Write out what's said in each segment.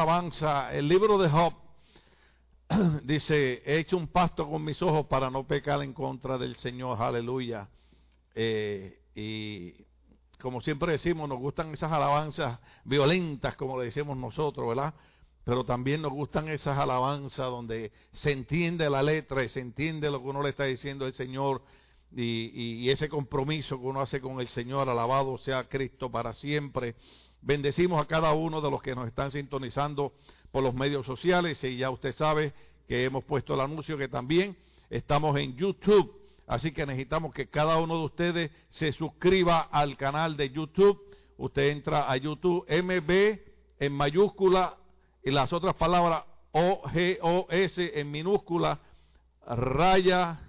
alabanza, el libro de Job dice, he hecho un pacto con mis ojos para no pecar en contra del Señor, aleluya. Eh, y como siempre decimos, nos gustan esas alabanzas violentas, como le decimos nosotros, ¿verdad? Pero también nos gustan esas alabanzas donde se entiende la letra y se entiende lo que uno le está diciendo al Señor y ese compromiso que uno hace con el Señor, alabado sea Cristo para siempre. Bendecimos a cada uno de los que nos están sintonizando por los medios sociales y ya usted sabe que hemos puesto el anuncio que también estamos en YouTube. Así que necesitamos que cada uno de ustedes se suscriba al canal de YouTube. Usted entra a YouTube MB en mayúscula y las otras palabras O G O S en minúscula raya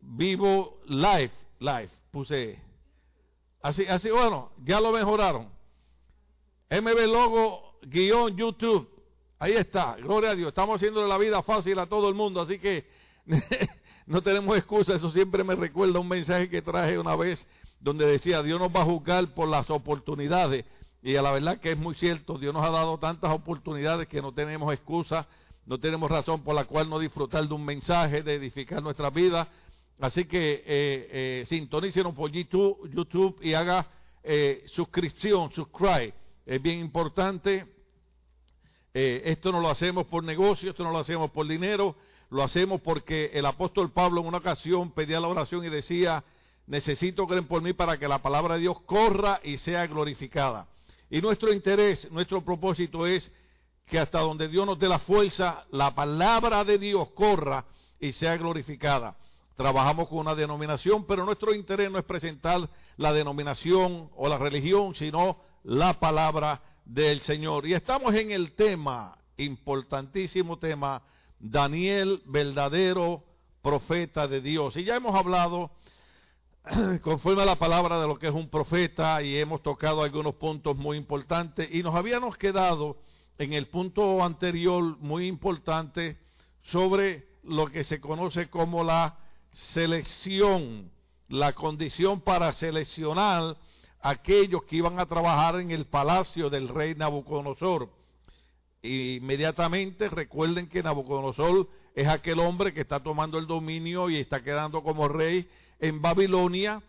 vivo live live puse así así bueno ya lo mejoraron MB logo guion YouTube ahí está gloria a Dios estamos haciendo la vida fácil a todo el mundo así que no tenemos excusa eso siempre me recuerda un mensaje que traje una vez donde decía Dios nos va a juzgar por las oportunidades y a la verdad que es muy cierto, Dios nos ha dado tantas oportunidades que no tenemos excusa, no tenemos razón por la cual no disfrutar de un mensaje, de edificar nuestra vida. Así que eh, eh, sintonícenos por YouTube, YouTube y haga eh, suscripción, subscribe. Es bien importante. Eh, esto no lo hacemos por negocio, esto no lo hacemos por dinero, lo hacemos porque el apóstol Pablo en una ocasión pedía la oración y decía, necesito creer por mí para que la palabra de Dios corra y sea glorificada. Y nuestro interés, nuestro propósito es que hasta donde Dios nos dé la fuerza, la palabra de Dios corra y sea glorificada. Trabajamos con una denominación, pero nuestro interés no es presentar la denominación o la religión, sino la palabra del Señor. Y estamos en el tema, importantísimo tema, Daniel, verdadero profeta de Dios. Y ya hemos hablado conforme a la palabra de lo que es un profeta y hemos tocado algunos puntos muy importantes y nos habíamos quedado en el punto anterior muy importante sobre lo que se conoce como la selección, la condición para seleccionar aquellos que iban a trabajar en el palacio del rey Nabucodonosor. inmediatamente recuerden que Nabucodonosor es aquel hombre que está tomando el dominio y está quedando como rey en Babilonia,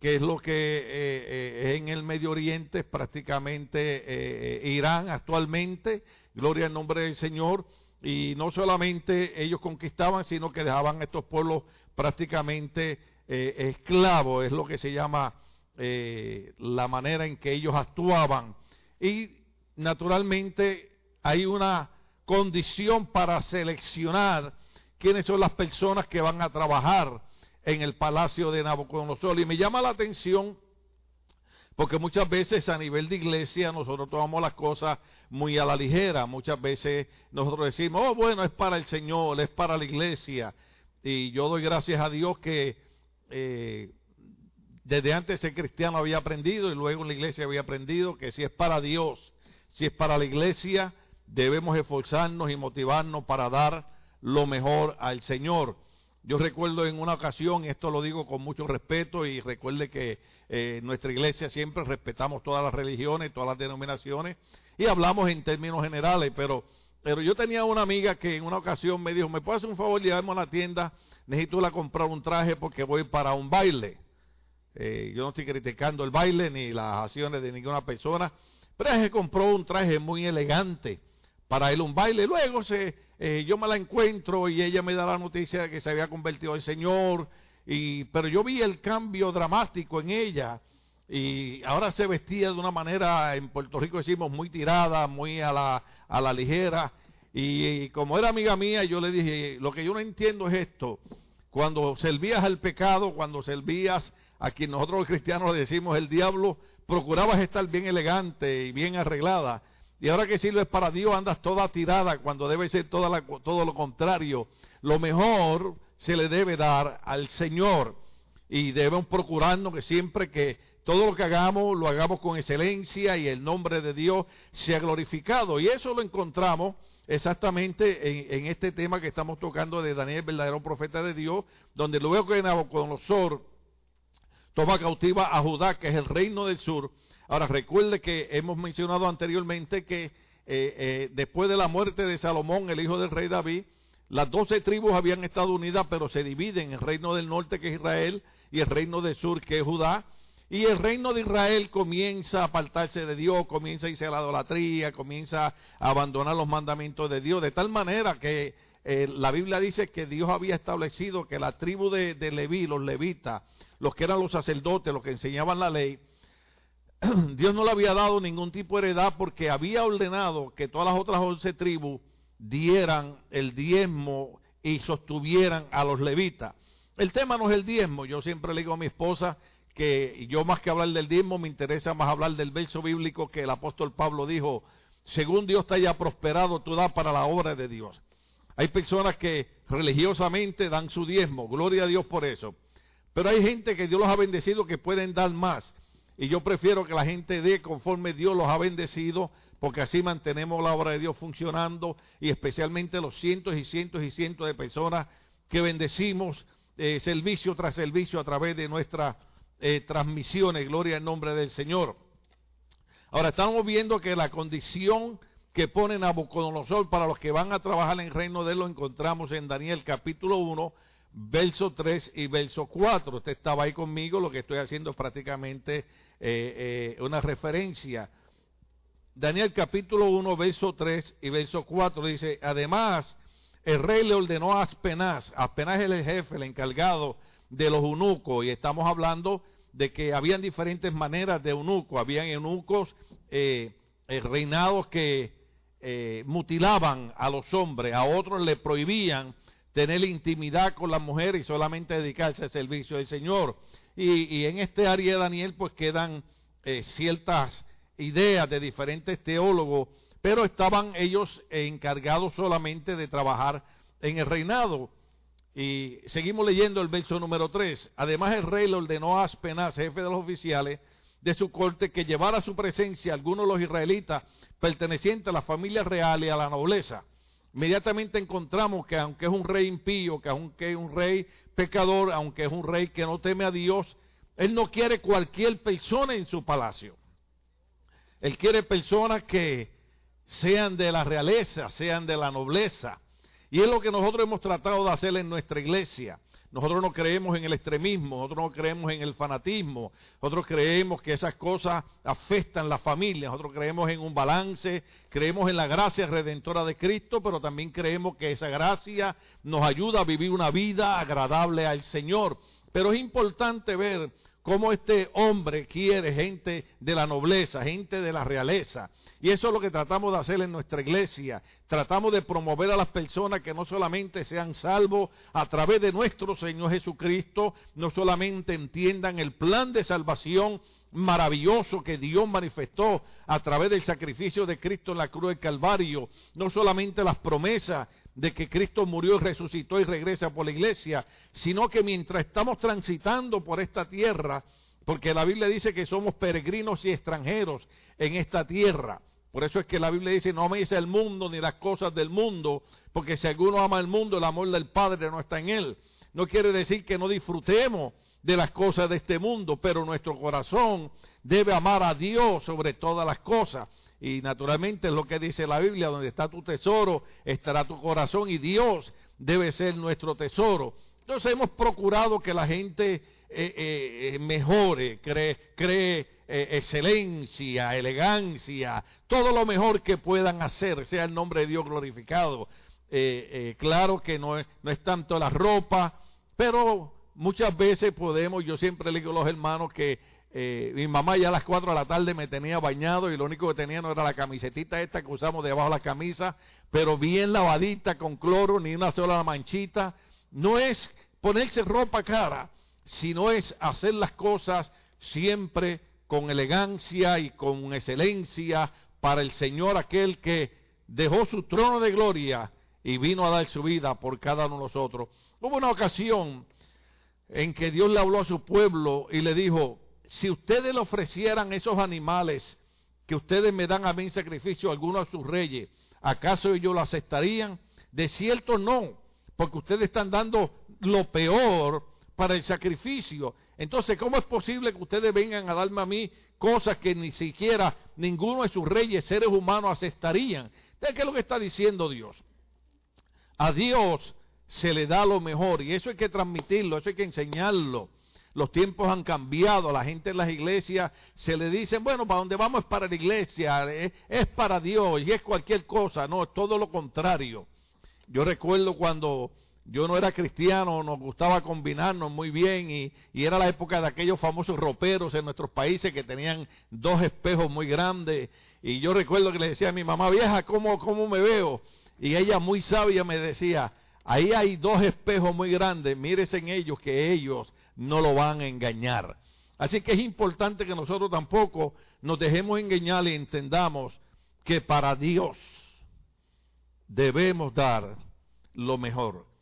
que es lo que eh, eh, en el Medio Oriente es prácticamente eh, Irán actualmente, gloria al nombre del Señor, y no solamente ellos conquistaban, sino que dejaban a estos pueblos prácticamente esclavos, es lo que se llama la manera en que ellos actuaban. Y naturalmente hay una condición para seleccionar quiénes son las personas que van a trabajar en el palacio de Nabucodonosor. Y me llama la atención porque muchas veces a nivel de iglesia nosotros tomamos las cosas muy a la ligera. Muchas veces nosotros decimos, oh, bueno, es para el Señor, es para la iglesia. Y yo doy gracias a Dios que eh, desde antes ser cristiano había aprendido y luego la iglesia había aprendido que si es para Dios, si es para la iglesia, debemos esforzarnos y motivarnos para dar lo mejor al Señor. Yo recuerdo en una ocasión, esto lo digo con mucho respeto y recuerde que eh, nuestra iglesia siempre respetamos todas las religiones, todas las denominaciones y hablamos en términos generales, pero, pero yo tenía una amiga que en una ocasión me dijo, ¿me puedes hacer un favor llevarme a la tienda? Necesito la comprar un traje porque voy para un baile. Eh, yo no estoy criticando el baile ni las acciones de ninguna persona, pero ella compró un traje muy elegante para a un baile. Luego se eh, yo me la encuentro y ella me da la noticia de que se había convertido al Señor, y, pero yo vi el cambio dramático en ella y ahora se vestía de una manera, en Puerto Rico decimos, muy tirada, muy a la, a la ligera. Y, como era amiga mía, yo le dije, lo que yo no entiendo es esto, cuando servías al pecado, cuando servías a quien nosotros los cristianos le decimos el diablo, procurabas estar bien elegante y bien arreglada. Y ahora que sirves para Dios andas toda tirada cuando debe ser toda todo lo contrario. Lo mejor se le debe dar al Señor y debemos procurarnos que siempre que todo lo que hagamos lo hagamos con excelencia y el nombre de Dios sea glorificado. Y eso lo encontramos exactamente en, en este tema que estamos tocando de Daniel, verdadero profeta de Dios, donde luego que Nabucodonosor toma cautiva a Judá, que es el reino del sur, Ahora recuerde que hemos mencionado anteriormente que eh, eh, después de la muerte de Salomón, el hijo del rey David, las doce tribus habían estado unidas, pero se dividen, el reino del norte que es Israel y el reino del sur que es Judá. Y el reino de Israel comienza a apartarse de Dios, comienza a irse a la idolatría, comienza a abandonar los mandamientos de Dios, de tal manera que eh, la Biblia dice que Dios había establecido que la tribu de, de Leví, los levitas, los que eran los sacerdotes, los que enseñaban la ley, Dios no le había dado ningún tipo de heredad porque había ordenado que todas las otras once tribus dieran el diezmo y sostuvieran a los levitas. El tema no es el diezmo, yo siempre le digo a mi esposa que yo más que hablar del diezmo me interesa más hablar del verso bíblico que el apóstol Pablo dijo, según Dios te haya prosperado, tú das para la obra de Dios. Hay personas que religiosamente dan su diezmo, gloria a Dios por eso. Pero hay gente que Dios los ha bendecido que pueden dar más. Y yo prefiero que la gente dé conforme Dios los ha bendecido, porque así mantenemos la obra de Dios funcionando y especialmente los cientos y cientos y cientos de personas que bendecimos eh, servicio tras servicio a través de nuestras eh, transmisiones. Gloria al nombre del Señor. Ahora estamos viendo que la condición que pone Nabucodonosor para los que van a trabajar en el reino de él lo encontramos en Daniel capítulo 1, verso 3 y verso 4. Usted estaba ahí conmigo, lo que estoy haciendo es prácticamente eh, eh, una referencia. Daniel capítulo 1, verso 3 y verso 4 dice, además, el rey le ordenó a Aspenaz, Aspenaz es el jefe, el encargado de los eunucos, y estamos hablando de que habían diferentes maneras de eunucos, habían eunucos eh, reinados que mutilaban a los hombres, a otros le prohibían tener intimidad con la mujer y solamente dedicarse al servicio del Señor. Y, en este área de Daniel pues quedan eh, ciertas ideas de diferentes teólogos, pero estaban ellos encargados solamente de trabajar en el reinado. Y seguimos leyendo el verso número 3. Además el rey le ordenó a Aspenaz, jefe de los oficiales de su corte, que llevara a su presencia algunos de los israelitas pertenecientes a la familia real y a la nobleza. Inmediatamente encontramos que aunque es un rey impío, que aunque es un rey pecador, aunque es un rey que no teme a Dios, él no quiere cualquier persona en su palacio. Él quiere personas que sean de la realeza, sean de la nobleza. Y es lo que nosotros hemos tratado de hacer en nuestra iglesia. Nosotros no creemos en el extremismo, nosotros no creemos en el fanatismo, nosotros creemos que esas cosas afectan la familia, nosotros creemos en un balance, creemos en la gracia redentora de Cristo, pero también creemos que esa gracia nos ayuda a vivir una vida agradable al Señor. Pero es importante ver cómo este hombre quiere gente de la nobleza, gente de la realeza, y eso es lo que tratamos de hacer en nuestra iglesia. Tratamos de promover a las personas que no solamente sean salvos a través de nuestro Señor Jesucristo, no solamente entiendan el plan de salvación maravilloso que Dios manifestó a través del sacrificio de Cristo en la cruz del Calvario, no solamente las promesas de que Cristo murió y resucitó y regresa por la iglesia, sino que mientras estamos transitando por esta tierra, porque la Biblia dice que somos peregrinos y extranjeros en esta tierra, por eso es que la Biblia dice, no améis el mundo ni las cosas del mundo, porque si alguno ama el mundo, el amor del Padre no está en él. No quiere decir que no disfrutemos de las cosas de este mundo, pero nuestro corazón debe amar a Dios sobre todas las cosas. Y naturalmente es lo que dice la Biblia, donde está tu tesoro, estará tu corazón y Dios debe ser nuestro tesoro. Entonces hemos procurado que la gente eh, eh, eh, mejore, cree, cree eh, excelencia, elegancia, todo lo mejor que puedan hacer, sea el nombre de Dios glorificado. Eh, eh, claro que no es, no es tanto la ropa, pero muchas veces podemos, yo siempre le digo a los hermanos que mi mamá ya a las 4 de la tarde me tenía bañado y lo único que tenía no era la camisetita esta que usamos debajo de la camisa, pero bien lavadita con cloro, ni una sola manchita. No es ponerse ropa cara, sino es hacer las cosas siempre con elegancia y con excelencia para el Señor aquel que dejó su trono de gloria y vino a dar su vida por cada uno de nosotros. Hubo una ocasión en que Dios le habló a su pueblo y le dijo, si ustedes le ofrecieran esos animales que ustedes me dan a mí en sacrificio a alguno de sus reyes, ¿acaso ellos lo aceptarían? De cierto no, porque ustedes están dando lo peor para el sacrificio. Entonces, ¿cómo es posible que ustedes vengan a darme a mí cosas que ni siquiera ninguno de sus reyes, seres humanos, aceptarían. ¿Qué es lo que está diciendo Dios? A Dios se le da lo mejor y eso hay que transmitirlo, eso hay que enseñarlo. Los tiempos han cambiado, la gente en las iglesias se le dicen, bueno, para donde vamos es para la iglesia, es, es para Dios y es cualquier cosa, no, es todo lo contrario. Yo recuerdo cuando yo no era cristiano, nos gustaba combinarnos muy bien y, era la época de aquellos famosos roperos en nuestros países que tenían dos espejos muy grandes y yo recuerdo que le decía a mi mamá vieja, ¿cómo, cómo me veo? Y ella muy sabia me decía, ahí hay dos espejos muy grandes, mírese en ellos que ellos no lo van a engañar. Así que es importante que nosotros tampoco nos dejemos engañar y entendamos que para Dios debemos dar lo mejor.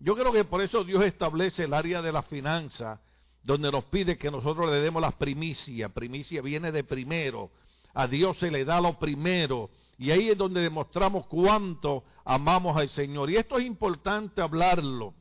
Yo creo que por eso Dios establece el área de la finanza, donde nos pide que nosotros le demos las primicias. Primicia viene de primero. A Dios se le da lo primero. Y ahí es donde demostramos cuánto amamos al Señor. Y esto es importante hablarlo.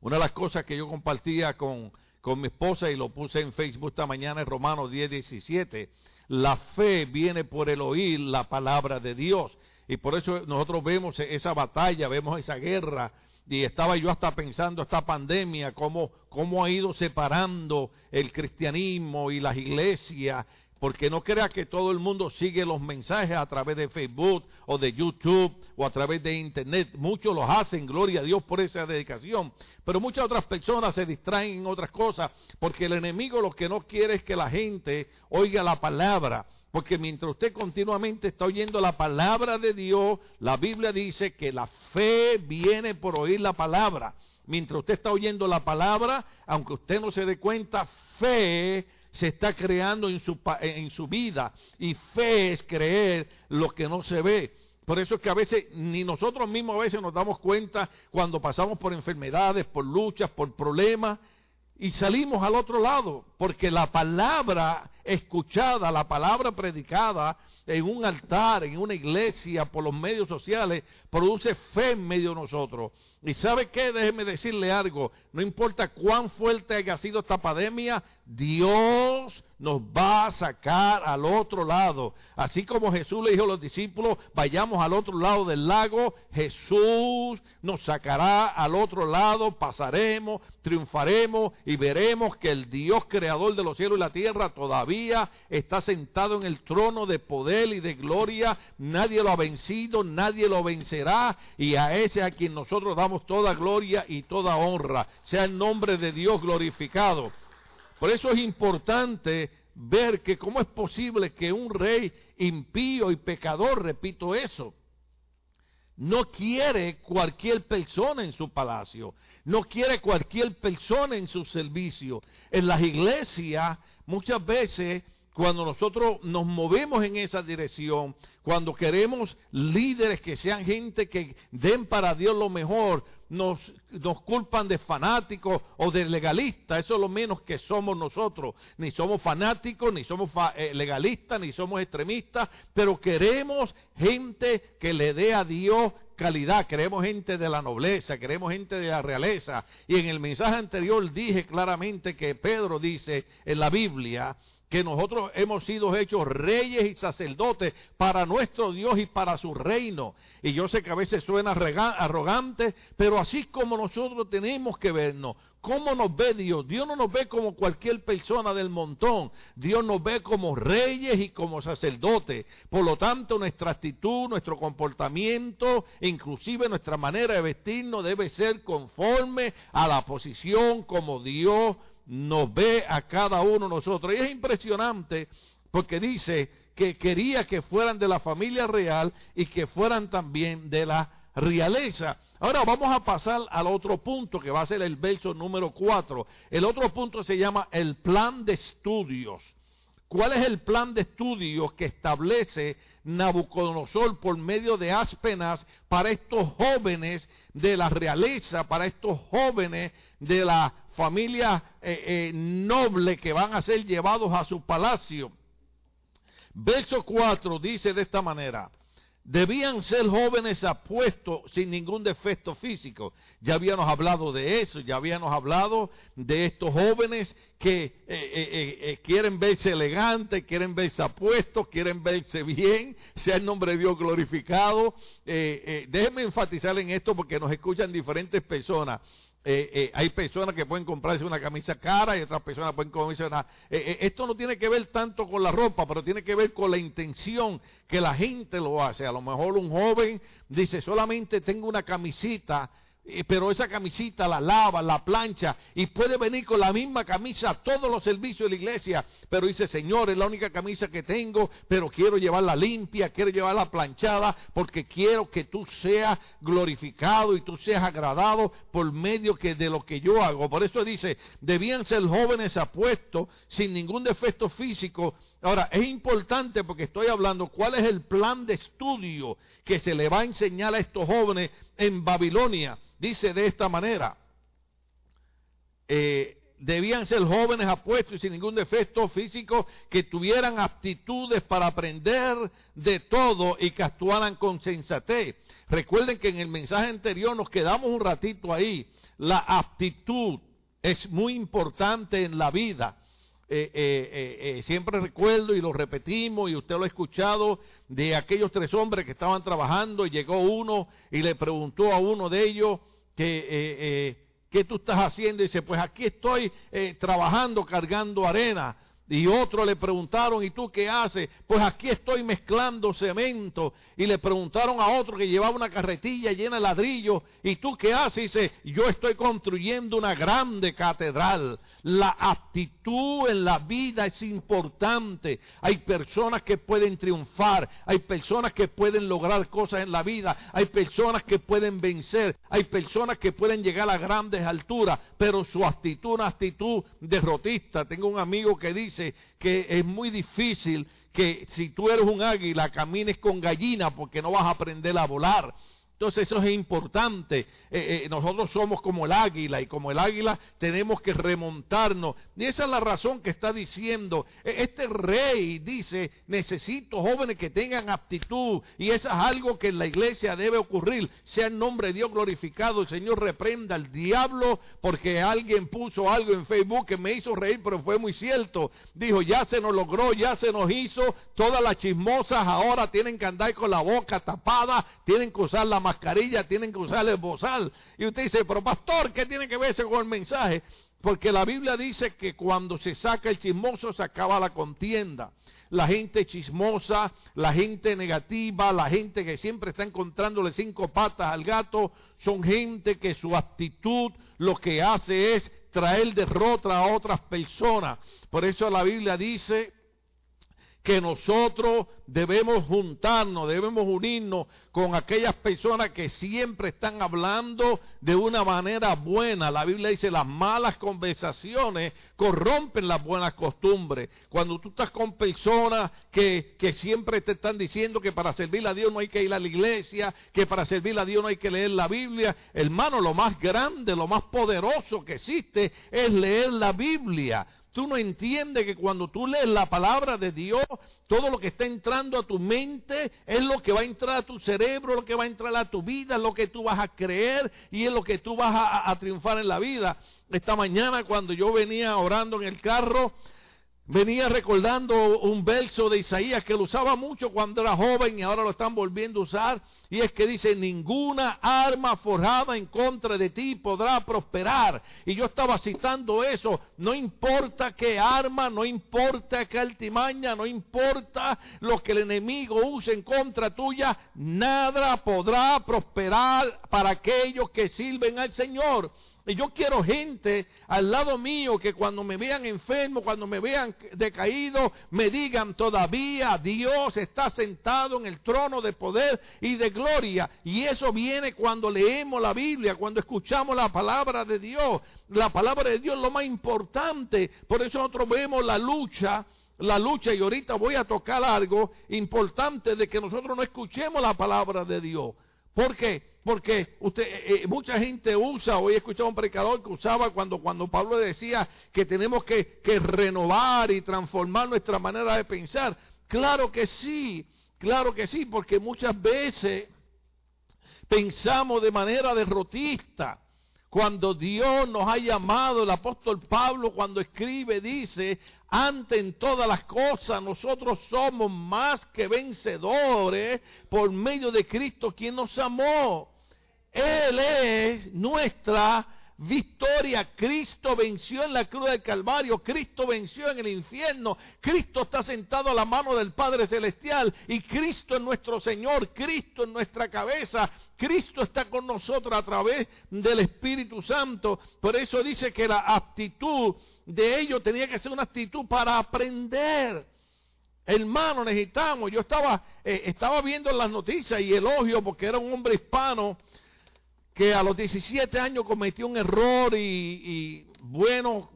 Una de las cosas que yo compartía con, con mi esposa y lo puse en Facebook esta mañana en Romanos 10, 17. La fe viene por el oír la palabra de Dios. Y por eso nosotros vemos esa batalla, vemos esa guerra y estaba yo hasta pensando esta pandemia, cómo, cómo ha ido separando el cristianismo y las iglesias, porque no crea que todo el mundo sigue los mensajes a través de Facebook o de YouTube o a través de Internet. Muchos los hacen, gloria a Dios por esa dedicación, pero muchas otras personas se distraen en otras cosas, porque el enemigo lo que no quiere es que la gente oiga la palabra. Porque mientras usted continuamente está oyendo la palabra de Dios, la Biblia dice que la fe viene por oír la palabra. Mientras usted está oyendo la palabra, aunque usted no se dé cuenta, fe se está creando en su, en su vida. Y fe es creer lo que no se ve. Por eso es que a veces ni nosotros mismos a veces nos damos cuenta cuando pasamos por enfermedades, por luchas, por problemas, y salimos al otro lado, porque la palabra escuchada, la palabra predicada en un altar, en una iglesia, por los medios sociales, produce fe en medio de nosotros. Y sabe qué, déjeme decirle algo, no importa cuán fuerte haya sido esta pandemia, Dios nos va a sacar al otro lado. Así como Jesús le dijo a los discípulos, vayamos al otro lado del lago, Jesús nos sacará al otro lado, pasaremos, triunfaremos y veremos que el Dios creador de los cielos y la tierra todavía está sentado en el trono de poder y de gloria. Nadie lo ha vencido, nadie lo vencerá y a ese a quien nosotros damos toda gloria y toda honra. Sea el nombre de Dios glorificado. Por eso es importante ver que cómo es posible que un rey impío y pecador, repito eso, no quiere cualquier persona en su palacio, no quiere cualquier persona en su servicio. En las iglesias muchas veces cuando nosotros nos movemos en esa dirección, cuando queremos líderes que sean gente que den para Dios lo mejor, nos, nos culpan de fanáticos o de legalistas, eso es lo menos que somos nosotros. Ni somos fanáticos, ni somos eh, legalistas, ni somos extremistas, pero queremos gente que le dé a Dios calidad, queremos gente de la nobleza, queremos gente de la realeza. Y en el mensaje anterior dije claramente que Pedro dice en la Biblia, que nosotros hemos sido hechos reyes y sacerdotes para nuestro Dios y para su reino. Y yo sé que a veces suena arrogante, pero así como nosotros tenemos que vernos. ¿Cómo nos ve Dios? Dios no nos ve como cualquier persona del montón. Dios nos ve como reyes y como sacerdotes. Por lo tanto, nuestra actitud, nuestro comportamiento, inclusive nuestra manera de vestirnos debe ser conforme a la posición como Dios nos ve a cada uno de nosotros. Y es impresionante porque dice que quería que fueran de la familia real y que fueran también de la realeza. Ahora vamos a pasar al otro punto que va a ser el verso número 4. El otro punto se llama el plan de estudios. ¿Cuál es el plan de estudios que establece Nabucodonosor por medio de Aspenas para estos jóvenes de la realeza, para estos jóvenes de la familia eh, eh, noble que van a ser llevados a su palacio. Verso 4 dice de esta manera, Debían ser jóvenes apuestos sin ningún defecto físico. Ya habíamos hablado de eso, ya habíamos hablado de estos jóvenes que eh, eh, eh, quieren verse elegantes, quieren verse apuestos, quieren verse bien, sea el nombre de Dios glorificado. déjenme enfatizar en esto porque nos escuchan diferentes personas. Eh, eh, hay personas que pueden comprarse una camisa cara y otras personas pueden comprarse una... Eh, esto no tiene que ver tanto con la ropa, pero tiene que ver con la intención que la gente lo hace. A lo mejor un joven dice, solamente tengo una camisita pero esa camisita la lava, la plancha y puede venir con la misma camisa a todos los servicios de la iglesia, pero dice, Señor, es la única camisa que tengo, pero quiero llevarla limpia, quiero llevarla planchada, porque quiero que tú seas glorificado y tú seas agradado por medio que de lo que yo hago. Por eso dice, debían ser jóvenes apuestos, sin ningún defecto físico, Ahora, es importante porque estoy hablando cuál es el plan de estudio que se le va a enseñar a estos jóvenes en Babilonia dice de esta manera, eh, debían ser jóvenes apuestos y sin ningún defecto físico, que tuvieran aptitudes para aprender de todo y que actuaran con sensatez. Recuerden que en el mensaje anterior nos quedamos un ratito ahí. La aptitud es muy importante en la vida. Eh, eh, siempre recuerdo y lo repetimos y usted lo ha escuchado de aquellos tres hombres que estaban trabajando y llegó uno y le preguntó a uno de ellos que, eh, eh, ¿qué tú estás haciendo? Y dice, pues aquí estoy eh, trabajando, cargando arena. Y otro le preguntaron, ¿y tú qué haces? Pues aquí estoy mezclando cemento. Y le preguntaron a otro que llevaba una carretilla llena de ladrillos, ¿y tú qué haces? Dice, yo estoy construyendo una grande catedral. La actitud en la vida es importante. Hay personas que pueden triunfar, hay personas que pueden lograr cosas en la vida, hay personas que pueden vencer, hay personas que pueden llegar a grandes alturas, pero su actitud, una actitud derrotista. Tengo un amigo que dice, que es muy difícil que si tú eres un águila camines con gallina porque no vas a aprender a volar. Entonces eso es importante. Eh, eh, nosotros somos como el águila y como el águila tenemos que remontarnos. Y esa es la razón que está diciendo. E, este rey dice, necesito jóvenes que tengan aptitud. Y eso es algo que en la iglesia debe ocurrir. Sea el nombre de Dios glorificado. El Señor reprenda al diablo porque alguien puso algo en Facebook que me hizo reír, pero fue muy cierto. Dijo, ya se nos logró, ya se nos hizo. Todas las chismosas ahora tienen que andar con la boca tapada, tienen que usar la mascarilla, tienen que usar el bozal. Y usted dice, pero pastor, ¿qué tiene que ver eso con el mensaje? Porque la Biblia dice que cuando se saca el chismoso se acaba la contienda. La gente chismosa, la gente negativa, la gente que siempre está encontrándole cinco patas al gato, son gente que su actitud lo que hace es traer derrota a otras personas. Por eso la Biblia dice que nosotros debemos juntarnos, debemos unirnos con aquellas personas que siempre están hablando de una manera buena. La Biblia dice las malas conversaciones corrompen las buenas costumbres. Cuando tú estás con personas que, que siempre te están diciendo que para servir a Dios no hay que ir a la iglesia, que para servir a Dios no hay que leer la Biblia, hermano, lo más grande, lo más poderoso que existe es leer la Biblia. Tú no entiendes que cuando tú lees la palabra de Dios, todo lo que está entrando a tu mente es lo que va a entrar a tu cerebro, lo que va a entrar a tu vida, lo que tú vas a creer y es lo que tú vas a triunfar en la vida. Esta mañana cuando yo venía orando en el carro, venía recordando un verso de Isaías que lo usaba mucho cuando era joven y ahora lo están volviendo a usar. Y es que dice, ninguna arma forjada en contra de ti podrá prosperar. Y yo estaba citando eso, no importa qué arma, no importa qué altimaña, no importa lo que el enemigo use en contra tuya, nada podrá prosperar para aquellos que sirven al Señor. Y yo quiero gente al lado mío que cuando me vean enfermo, cuando me vean decaído, me digan todavía Dios está sentado en el trono de poder y de gloria. Y eso viene cuando leemos la Biblia, cuando escuchamos la palabra de Dios. La palabra de Dios es lo más importante. Por eso nosotros vemos la lucha la lucha y ahorita voy a tocar algo importante de que nosotros no escuchemos la palabra de Dios. ¿Por qué? Porque usted, eh, eh, mucha gente usa, hoy he escuchado a un predicador que usaba cuando, cuando Pablo decía que tenemos que, que renovar y transformar nuestra manera de pensar. Claro que sí, Claro que sí, porque muchas veces pensamos de manera derrotista. Cuando Dios nos ha llamado, el apóstol Pablo cuando escribe dice, ante en todas las cosas nosotros somos más que vencedores por medio de Cristo quien nos amó. Él es nuestra victoria. Cristo venció en la cruz del Calvario, Cristo venció en el infierno, Cristo está sentado a la mano del Padre Celestial y Cristo es nuestro Señor, Cristo es nuestra cabeza, Cristo está con nosotros a través del Espíritu Santo. Por eso dice que la actitud de ellos tenía que ser una actitud para aprender. Hermano, necesitamos. Yo estaba, eh, estaba viendo las noticias y elogio porque era un hombre hispano que a los 17 años cometió un error y, bueno,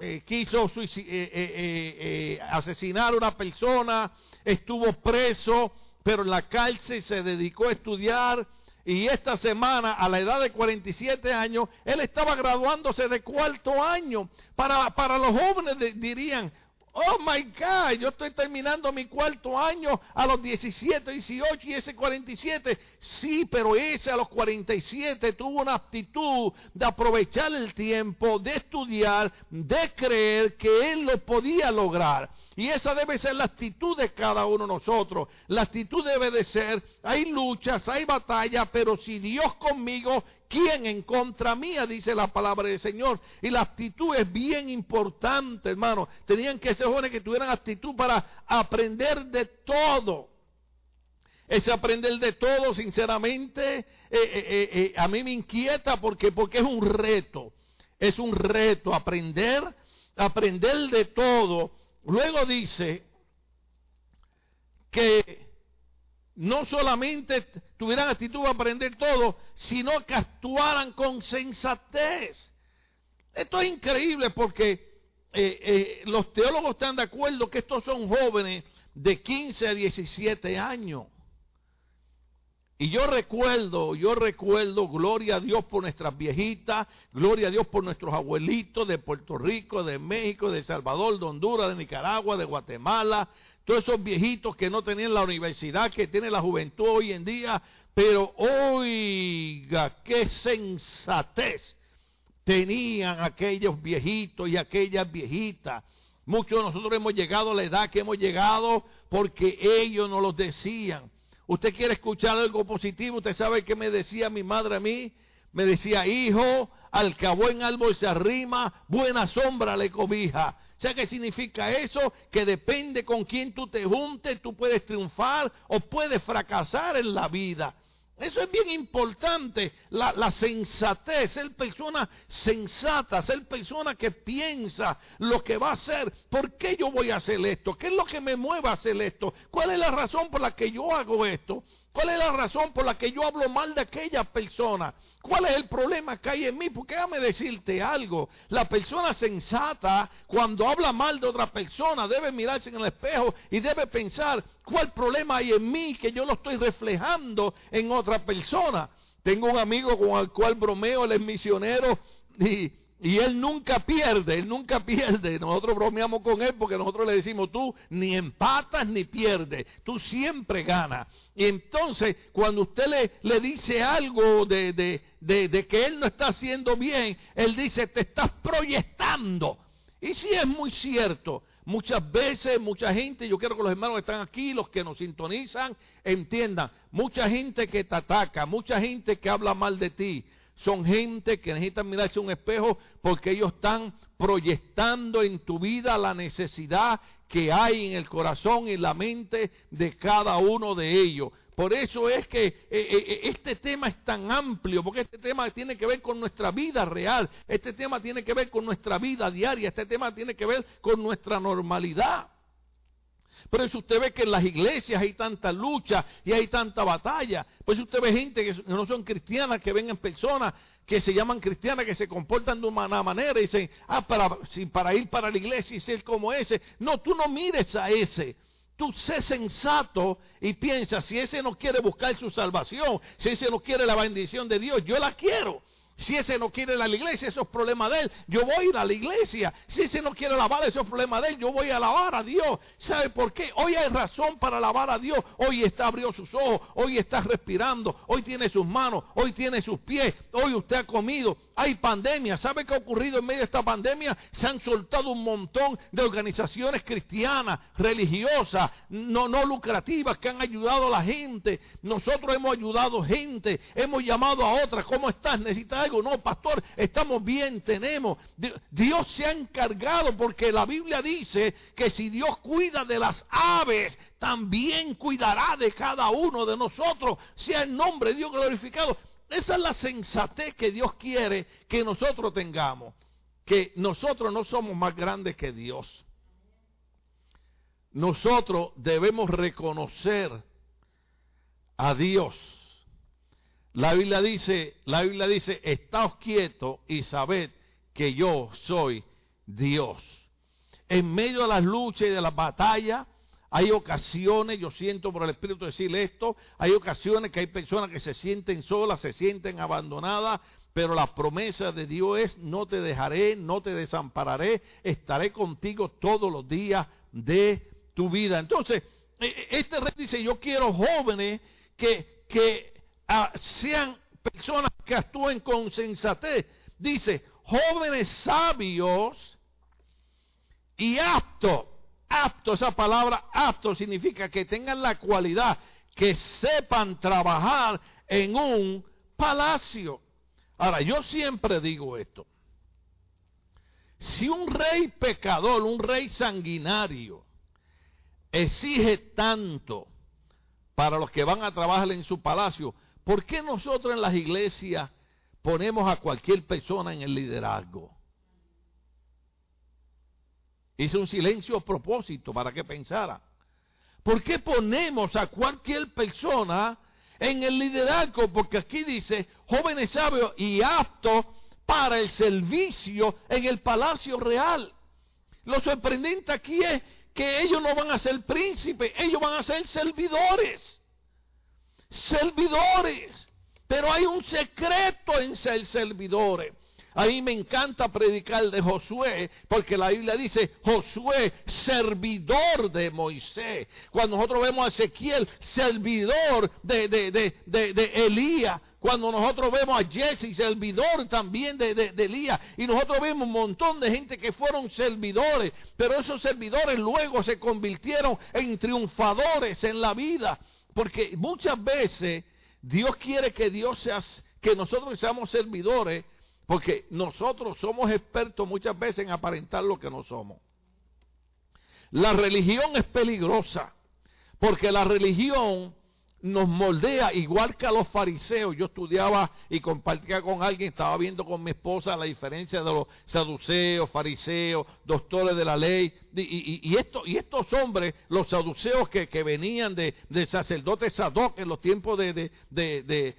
eh, quiso eh, asesinar a una persona, estuvo preso, pero en la cárcel se dedicó a estudiar y esta semana, a la edad de 47 años, él estaba graduándose de cuarto año. Para, para los jóvenes dirían, oh my God, yo estoy terminando mi cuarto año a los 17, 18 y ese 47. Sí, pero ese a los 47 tuvo una actitud de aprovechar el tiempo, de estudiar, de creer que él lo podía lograr. Y esa debe ser la actitud de cada uno de nosotros. La actitud debe de ser, hay luchas, hay batallas, pero si Dios conmigo, ¿quién en contra mía? Dice la palabra del Señor. Y la actitud es bien importante, hermano. Tenían que ser jóvenes que tuvieran actitud para aprender de todo. Ese aprender de todo, sinceramente, eh, eh, eh, a mí me inquieta porque, porque es un reto. Es un reto aprender, aprender de todo Luego dice que no solamente tuvieran actitud a aprender todo, sino que actuaran con sensatez. Esto es increíble porque eh, eh, los teólogos están de acuerdo que estos son jóvenes de 15 a 17 años. Y yo recuerdo, yo recuerdo, gloria a Dios por nuestras viejitas, gloria a Dios por nuestros abuelitos de Puerto Rico, de México, de Salvador, de Honduras, de Nicaragua, de Guatemala, todos esos viejitos que no tenían la universidad que tiene la juventud hoy en día, pero oiga, qué sensatez tenían aquellos viejitos y aquellas viejitas. Muchos de nosotros hemos llegado a la edad que hemos llegado porque ellos nos lo decían. Usted quiere escuchar algo positivo, usted sabe que me decía mi madre a mí, me decía, hijo, al que a buen árbol se arrima, buena sombra le cobija. ¿Sabe qué significa eso? Que depende con quién tú te juntes, tú puedes triunfar o puedes fracasar en la vida. Eso es bien importante, la, sensatez, ser persona sensata, ser persona que piensa lo que va a hacer. ¿Por qué yo voy a hacer esto? ¿Qué es lo que me mueve a hacer esto? ¿Cuál es la razón por la que yo hago esto? ¿Cuál es la razón por la que yo hablo mal de aquella persona? ¿Cuál es el problema que hay en mí? Porque déjame decirte algo. La persona sensata, cuando habla mal de otra persona, debe mirarse en el espejo y debe pensar, ¿cuál problema hay en mí que yo lo estoy reflejando en otra persona? Tengo un amigo con el cual bromeo, él es misionero y, y él nunca pierde, él nunca pierde. Nosotros bromeamos con él porque nosotros le decimos, tú ni empatas ni pierdes, tú siempre ganas. Y entonces, cuando usted le, dice algo de, de, que él no está haciendo bien, él dice, te estás proyectando. Y sí es muy cierto. Muchas veces, mucha gente, yo quiero que los hermanos que están aquí, los que nos sintonizan, entiendan, mucha gente que te ataca, mucha gente que habla mal de ti, son gente que necesitan mirarse un espejo porque ellos están proyectando en tu vida la necesidad que hay en el corazón y la mente de cada uno de ellos. Por eso es que eh, eh, eh, este tema es tan amplio, porque este tema tiene que ver con nuestra vida real, este tema tiene que ver con nuestra vida diaria, este tema tiene que ver con nuestra normalidad. Por eso usted ve que en las iglesias hay tanta lucha y hay tanta batalla. Pues usted ve gente que no son cristianas, que ven en personas que se llaman cristianas, que se comportan de una manera y dicen, ah, para, para ir para la iglesia y ser como ese. No, tú no mires a ese. Tú sé sensato y piensa, si ese no quiere buscar su salvación, si ese no quiere la bendición de Dios, yo la quiero. Si ese no quiere ir a la iglesia, eso es problema de él. Yo voy a ir a la iglesia. Si ese no quiere alabar, eso es problema de él. Yo voy a alabar a Dios. ¿Sabe por qué? Hoy hay razón para alabar a Dios. Hoy está abrió sus ojos. Hoy está respirando. Hoy tiene sus manos. Hoy tiene sus pies. Hoy usted ha comido. Hay pandemia. ¿Sabe qué ha ocurrido en medio de esta pandemia? Se han soltado un montón de organizaciones cristianas, religiosas, no, lucrativas, que han ayudado a la gente. Nosotros hemos ayudado gente. Hemos llamado a otras. ¿Cómo estás? ¿Necesitas algo? No, pastor, estamos bien, tenemos. Dios se ha encargado porque la Biblia dice que si Dios cuida de las aves, también cuidará de cada uno de nosotros. Sea el nombre de Dios glorificado. Esa es la sensatez que Dios quiere que nosotros tengamos. Que nosotros no somos más grandes que Dios. Nosotros debemos reconocer a Dios la Biblia dice, la Biblia dice, estáos quietos y sabed que yo soy Dios. En medio de las luchas y de las batallas, hay ocasiones, yo siento por el Espíritu decirle esto, hay ocasiones que hay personas que se sienten solas, se sienten abandonadas, pero la promesa de Dios es, no te dejaré, no te desampararé, estaré contigo todos los días de tu vida. Entonces, e, e, este rey dice, yo quiero jóvenes que, que sean personas que actúen con sensatez. Dice, jóvenes sabios y aptos. Apto, esa palabra apto significa que tengan la cualidad, que sepan trabajar en un palacio. Ahora, yo siempre digo esto. Si un rey pecador, un rey sanguinario, exige tanto para los que van a trabajar en su palacio, ¿Por qué nosotros en las iglesias ponemos a cualquier persona en el liderazgo? Hice un silencio a propósito para que pensara. ¿Por qué ponemos a cualquier persona en el liderazgo? Porque aquí dice jóvenes sabios y aptos para el servicio en el palacio real. Lo sorprendente aquí es que ellos no van a ser príncipes, ellos van a ser servidores servidores. Pero hay un secreto en ser servidores. A me encanta predicar de Josué, porque la Biblia dice, Josué, servidor de Moisés. Cuando nosotros vemos a Ezequiel, servidor de, de, de, de Elías. Cuando nosotros vemos a Jesse, servidor también de, de, Elías. Y nosotros vemos un montón de gente que fueron servidores. Pero esos servidores luego se convirtieron en triunfadores en la vida. Porque muchas veces Dios quiere que Dios sea, que nosotros seamos servidores, porque nosotros somos expertos muchas veces en aparentar lo que no somos. La religión es peligrosa, porque la religión nos moldea igual que a los fariseos. Yo estudiaba y compartía con alguien, estaba viendo con mi esposa la diferencia de los saduceos, fariseos, doctores de la ley. Y, y estos hombres, los saduceos que, venían de, sacerdotes Sadoc en los tiempos de de,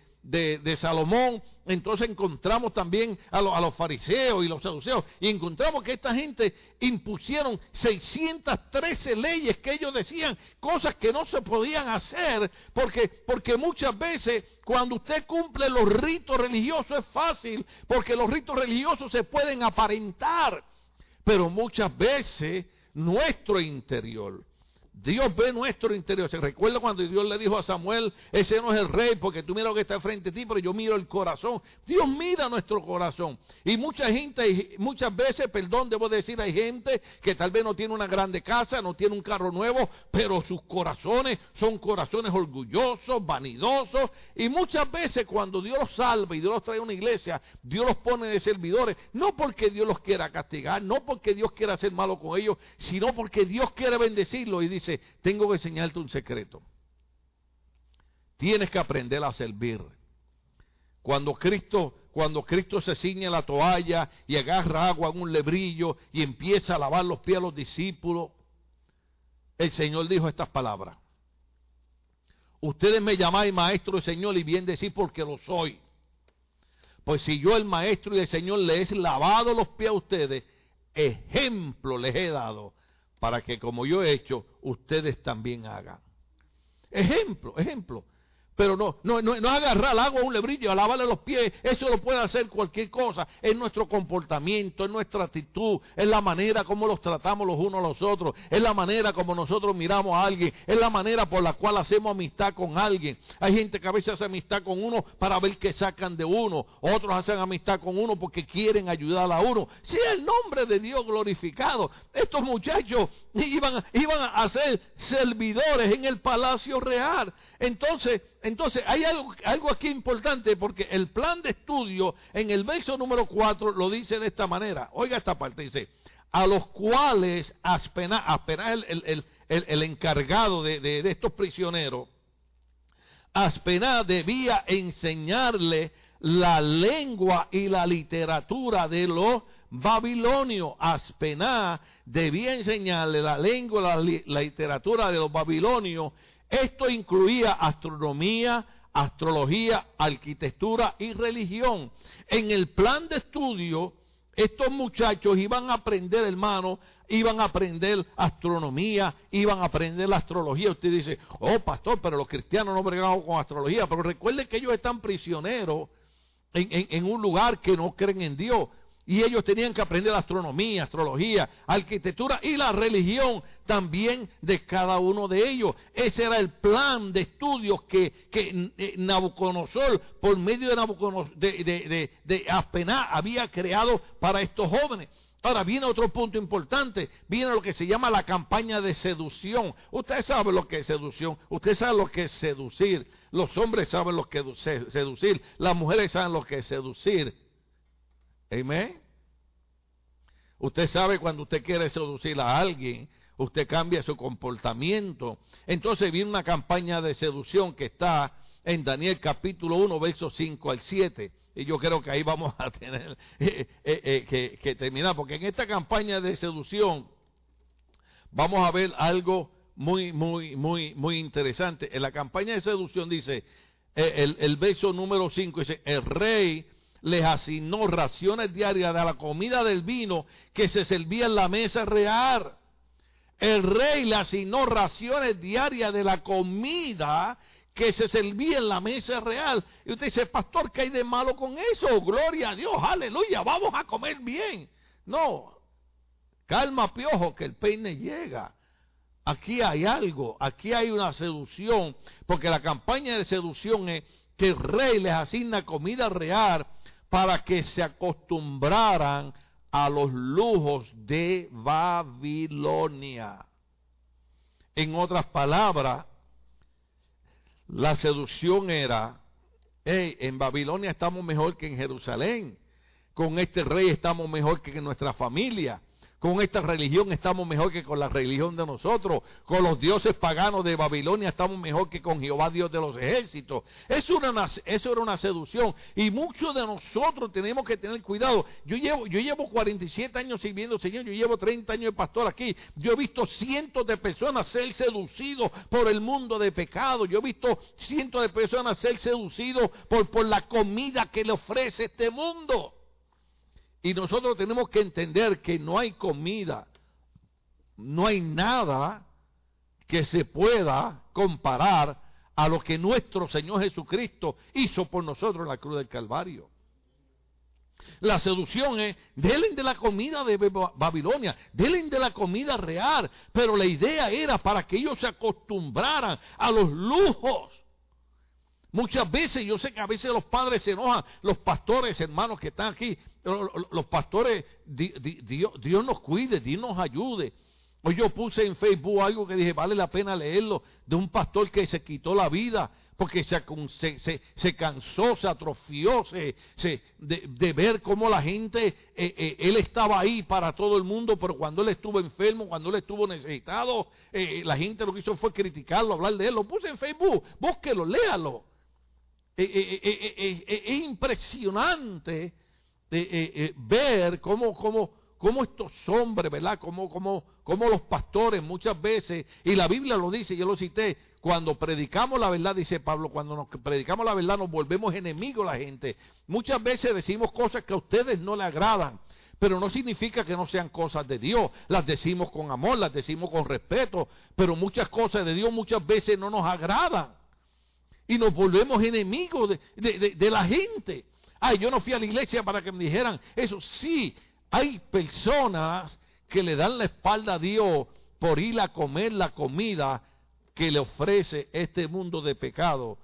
Salomón, entonces encontramos también a, a, los fariseos y los saduceos, y encontramos que esta gente impusieron 613 leyes que ellos decían, cosas que no se podían hacer, porque, porque muchas veces cuando usted cumple los ritos religiosos es fácil, porque los ritos religiosos se pueden aparentar, pero muchas veces nuestro interior Dios ve nuestro interior. Se recuerda cuando Dios le dijo a Samuel, ese no es el rey, porque tú miras lo que está frente a ti, pero yo miro el corazón. Dios mira nuestro corazón. Y mucha gente, muchas veces, perdón, debo decir, hay gente que tal vez no tiene una grande casa, no tiene un carro nuevo, pero sus corazones son corazones orgullosos, vanidosos. Y muchas veces cuando Dios los salva y Dios los trae a una iglesia, Dios los pone de servidores, no porque Dios los quiera castigar, no porque Dios quiera hacer malo con ellos, sino porque Dios quiere bendecirlos y dice, dice, tengo que enseñarte un secreto. Tienes que aprender a servir. Cuando Cristo, cuando Cristo se ciñe la toalla y agarra agua en un lebrillo y empieza a lavar los pies a los discípulos, el Señor dijo estas palabras. Ustedes me llamáis maestro y Señor y bien decir porque lo soy. Pues si yo el maestro y el Señor les he lavado los pies a ustedes, ejemplo les he dado para que como yo he hecho, ustedes también hagan. Ejemplo, ejemplo. Pero no, no, no, no agarrar el agua a un lebrillo, a lavarle los pies, eso lo puede hacer cualquier cosa. Es nuestro comportamiento, es nuestra actitud, es la manera como los tratamos los unos a los otros, es la manera como nosotros miramos a alguien, es la manera por la cual hacemos amistad con alguien. Hay gente que a veces hace amistad con uno para ver qué sacan de uno, otros hacen amistad con uno porque quieren ayudar a uno. Si el nombre de Dios glorificado, estos muchachos iban, iban a ser servidores en el palacio real. Entonces, entonces hay algo, algo aquí importante porque el plan de estudio en el verso número 4 lo dice de esta manera. Oiga esta parte, dice, a los cuales Aspená, el, el, encargado de, de, estos prisioneros, Aspená debía enseñarle la lengua y la literatura de los babilonios. Aspená debía enseñarle la lengua y la literatura de los babilonios esto incluía astronomía, astrología, arquitectura y religión. En el plan de estudio, estos muchachos iban a aprender, hermano, iban a aprender astronomía, iban a aprender la astrología. Usted dice, oh pastor, pero los cristianos no bregamos con astrología. Pero recuerden que ellos están prisioneros en, en un lugar que no creen en Dios. Y ellos tenían que aprender astronomía, astrología, arquitectura y la religión también de cada uno de ellos. Ese era el plan de estudios que, eh, Nabucodonosor, por medio de, Nabucodonosor, de, había creado para estos jóvenes. Ahora viene otro punto importante, viene lo que se llama la campaña de seducción. Ustedes saben lo que es seducción, ustedes saben lo que es seducir, los hombres saben lo que es seducir, las mujeres saben lo que es seducir. Amén. Usted sabe cuando usted quiere seducir a alguien, usted cambia su comportamiento. Entonces viene una campaña de seducción que está en Daniel capítulo 1, versos 5 al 7. Y yo creo que ahí vamos a tener eh, eh, eh, que, terminar, porque en esta campaña de seducción vamos a ver algo muy, muy, muy, muy interesante. En la campaña de seducción dice, el, el verso número 5 dice, el rey les asignó raciones diarias de la comida del vino que se servía en la mesa real. El rey le asignó raciones diarias de la comida que se servía en la mesa real. Y usted dice, pastor, ¿qué hay de malo con eso? Gloria a Dios, aleluya, vamos a comer bien. No, calma piojo, que el peine llega. Aquí hay algo, aquí hay una seducción, porque la campaña de seducción es que el rey les asigna comida real para que se acostumbraran a los lujos de Babilonia. En otras palabras, la seducción era, hey, en Babilonia estamos mejor que en Jerusalén, con este rey estamos mejor que en nuestra familia, con esta religión estamos mejor que con la religión de nosotros. Con los dioses paganos de Babilonia estamos mejor que con Jehová Dios de los ejércitos. Eso era una, eso era una seducción. Y muchos de nosotros tenemos que tener cuidado. Yo llevo, yo llevo 47 años sirviendo Señor. Yo llevo 30 años de pastor aquí. Yo he visto cientos de personas ser seducidos por el mundo de pecado. Yo he visto cientos de personas ser seducidos por, por la comida que le ofrece este mundo. Y nosotros tenemos que entender que no hay comida, no hay nada que se pueda comparar a lo que nuestro Señor Jesucristo hizo por nosotros en la cruz del Calvario. La seducción es, delen de la comida de Babilonia, delen de la comida real, pero la idea era para que ellos se acostumbraran a los lujos. Muchas veces, yo sé que a veces los padres se enojan, los pastores, hermanos que están aquí, los pastores, Dios, nos cuide, Dios nos ayude. Hoy yo puse en Facebook algo que dije, vale la pena leerlo, de un pastor que se quitó la vida porque se, se, se, cansó, se atrofió se, de, ver cómo la gente, eh, eh, él estaba ahí para todo el mundo, pero cuando él estuvo enfermo, cuando él estuvo necesitado, eh, la gente lo que hizo fue criticarlo, hablar de él. Lo puse en Facebook, búsquelo, léalo. Es impresionante eh, eh, ver cómo, cómo, cómo estos hombres, ¿verdad? Como, como, como los pastores muchas veces, y la Biblia lo dice, yo lo cité, cuando predicamos la verdad, dice Pablo, cuando nos predicamos la verdad nos volvemos enemigos la gente. Muchas veces decimos cosas que a ustedes no le agradan, pero no significa que no sean cosas de Dios. Las decimos con amor, las decimos con respeto, pero muchas cosas de Dios muchas veces no nos agradan. Y nos volvemos enemigos de, la gente. Ay, yo no fui a la iglesia para que me dijeran eso. Sí, hay personas que le dan la espalda a Dios por ir a comer la comida que le ofrece este mundo de pecado,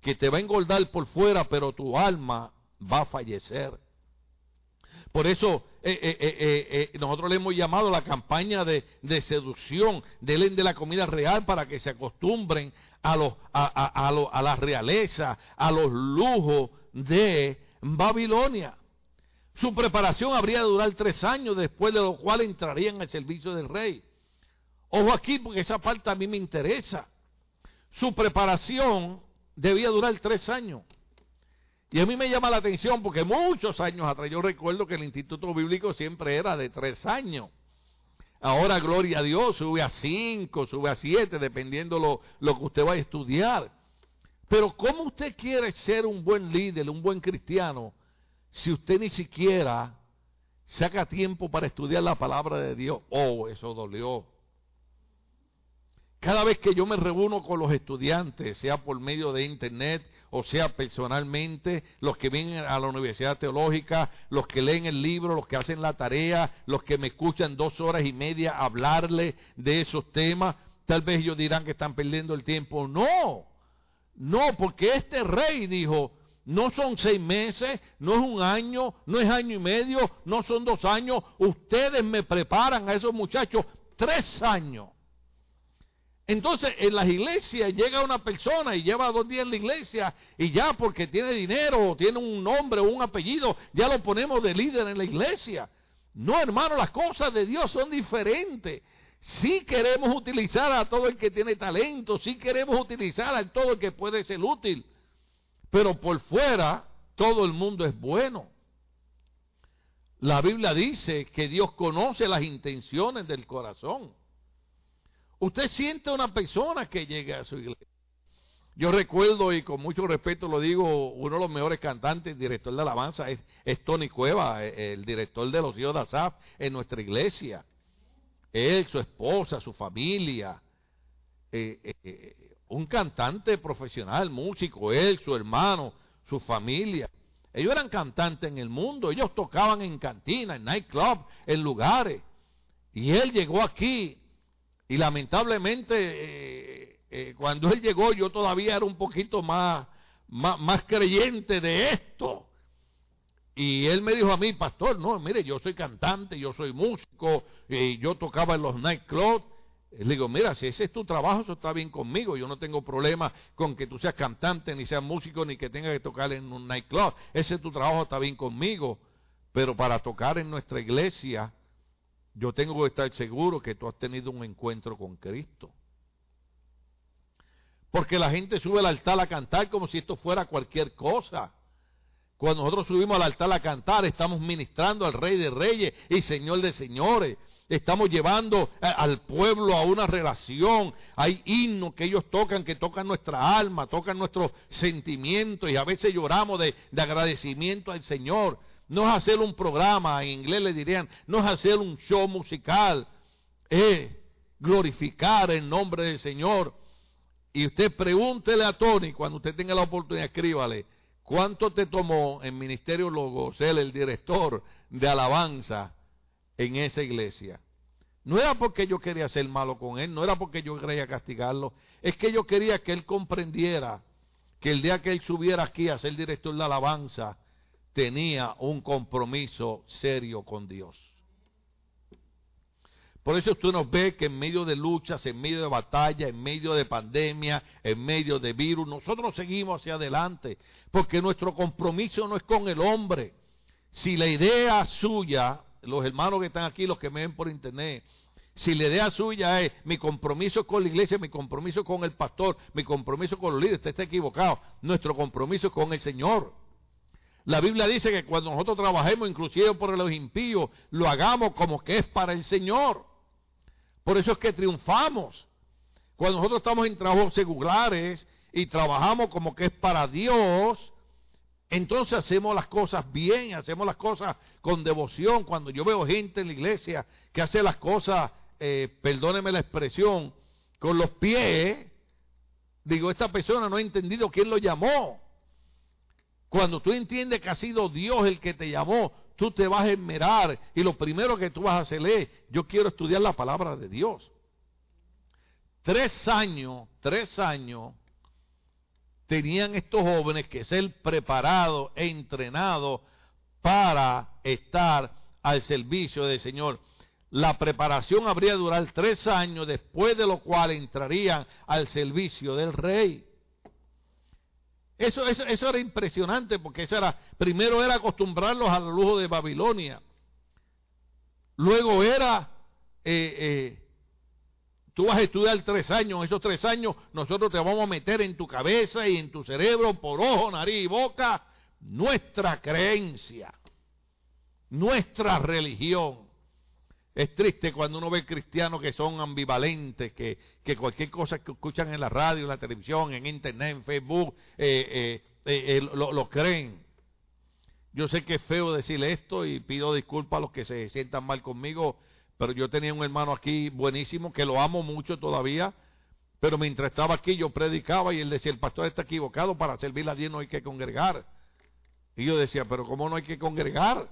que te va a engordar por fuera, pero tu alma va a fallecer. Por eso eh, eh, eh, nosotros le hemos llamado la campaña de, seducción del de la comida real para que se acostumbren a, los, a, a la realeza, a los lujos de Babilonia. Su preparación habría de durar tres años, después de lo cual entrarían al servicio del rey. Ojo aquí, porque esa parte a mí me interesa. Su preparación debía durar tres años. Y a mí me llama la atención porque muchos años atrás yo recuerdo que el Instituto Bíblico siempre era de tres años. Ahora, gloria a Dios, sube a cinco, sube a siete, dependiendo lo, lo que usted vaya a estudiar. Pero ¿cómo usted quiere ser un buen líder, un buen cristiano, si usted ni siquiera saca tiempo para estudiar la palabra de Dios? Oh, eso dolió. Cada vez que yo me reúno con los estudiantes, sea por medio de internet o sea personalmente, los que vienen a la Universidad Teológica, los que leen el libro, los que hacen la tarea, los que me escuchan dos horas y media hablarle de esos temas, tal vez ellos dirán que están perdiendo el tiempo. No, no, porque este rey dijo, no son seis meses, no es un año, no es año y medio, no son dos años, ustedes me preparan a esos muchachos tres años entonces, en las iglesias llega una persona y lleva dos días en la iglesia y ya porque tiene dinero o tiene un nombre o un apellido, ya lo ponemos de líder en la iglesia. No, hermano, las cosas de Dios son diferentes. Si queremos utilizar a todo el que tiene talento, si queremos utilizar a todo el que puede ser útil, pero por fuera todo el mundo es bueno. La Biblia dice que Dios conoce las intenciones del corazón. Usted siente una persona que llega a su iglesia. Yo recuerdo, y con mucho respeto lo digo, uno de los mejores cantantes, director de alabanza, es, Tony Cueva, eh, el director de los hijos de Asaf en nuestra iglesia. Él, su esposa, su familia. Eh, eh, un cantante profesional, músico, él, su hermano, su familia. Ellos eran cantantes en el mundo, ellos tocaban en cantinas, en nightclub, en lugares. Y él llegó aquí y lamentablemente, eh, eh, cuando él llegó, yo todavía era un poquito más, más, creyente de esto. Y él me dijo a mí, pastor, no, mire, yo soy cantante, yo soy músico, y yo tocaba en los nightclubs. Le digo, mira, si ese es tu trabajo, eso está bien conmigo. Yo no tengo problema con que tú seas cantante, ni seas músico, ni que tengas que tocar en un nightclub. Ese es tu trabajo, está bien conmigo. Pero para tocar en nuestra iglesia, yo tengo que estar seguro que tú has tenido un encuentro con Cristo. Porque la gente sube al altar a cantar como si esto fuera cualquier cosa. Cuando nosotros subimos al altar a cantar, estamos ministrando al Rey de Reyes y Señor de Señores. Estamos llevando al pueblo a una relación. Hay himnos que ellos tocan, que tocan nuestra alma, tocan nuestros sentimientos y a veces lloramos de, de agradecimiento al Señor. No es hacer un programa, en inglés le dirían, no es hacer un show musical, es glorificar el nombre del Señor. Y usted pregúntele a Tony, cuando usted tenga la oportunidad, escríbale, ¿cuánto te tomó en Ministerio Logos, él, el director de alabanza en esa iglesia? No era porque yo quería ser malo con él, no era porque yo quería castigarlo, es que yo quería que él comprendiera que el día que él subiera aquí a ser director de alabanza, tenía un compromiso serio con Dios. Por eso usted nos ve que en medio de luchas, en medio de batalla, en medio de pandemia, en medio de virus, nosotros seguimos hacia adelante, porque nuestro compromiso no es con el hombre. Si la idea suya, los hermanos que están aquí, los que me ven por internet, si la idea suya es mi compromiso con la iglesia, mi compromiso con el pastor, mi compromiso con los líderes, usted está equivocado. Nuestro compromiso es con el Señor. La Biblia dice que cuando nosotros trabajemos, inclusive por los impíos, lo hagamos como que es para el Señor. Por eso es que triunfamos. Cuando nosotros estamos en trabajos seculares y trabajamos como que es para Dios, entonces hacemos las cosas bien, hacemos las cosas con devoción. Cuando yo veo gente en la iglesia que hace las cosas, eh, perdóneme la expresión, con los pies, Digo, esta persona no ha entendido quién lo llamó. Cuando tú entiendes que ha sido Dios el que te llamó, tú te vas a esmerar y lo primero que tú vas a hacer es, yo quiero estudiar la palabra de Dios. Tres años, tres años, tenían estos jóvenes que ser preparados e entrenados para estar al servicio del Señor. La preparación habría de durar tres años, después de lo cual entrarían al servicio del rey. Eso, eso, eso era impresionante porque eso era, primero era acostumbrarlos al lujo de Babilonia. Luego era, eh, eh, tú vas a estudiar tres años, esos tres años nosotros te vamos a meter en tu cabeza y en tu cerebro por ojo, nariz y boca nuestra creencia, nuestra religión. Es triste cuando uno ve cristianos que son ambivalentes, que, que cualquier cosa que escuchan en la radio, en la televisión, en internet, en Facebook, eh, eh, eh, lo, lo, creen. Yo sé que es feo decirle esto y pido disculpas a los que se sientan mal conmigo, pero yo tenía un hermano aquí buenísimo que lo amo mucho todavía, pero mientras estaba aquí yo predicaba y él decía, el pastor está equivocado, para servir a Dios no hay que congregar. Y yo decía, pero ¿cómo no hay que congregar?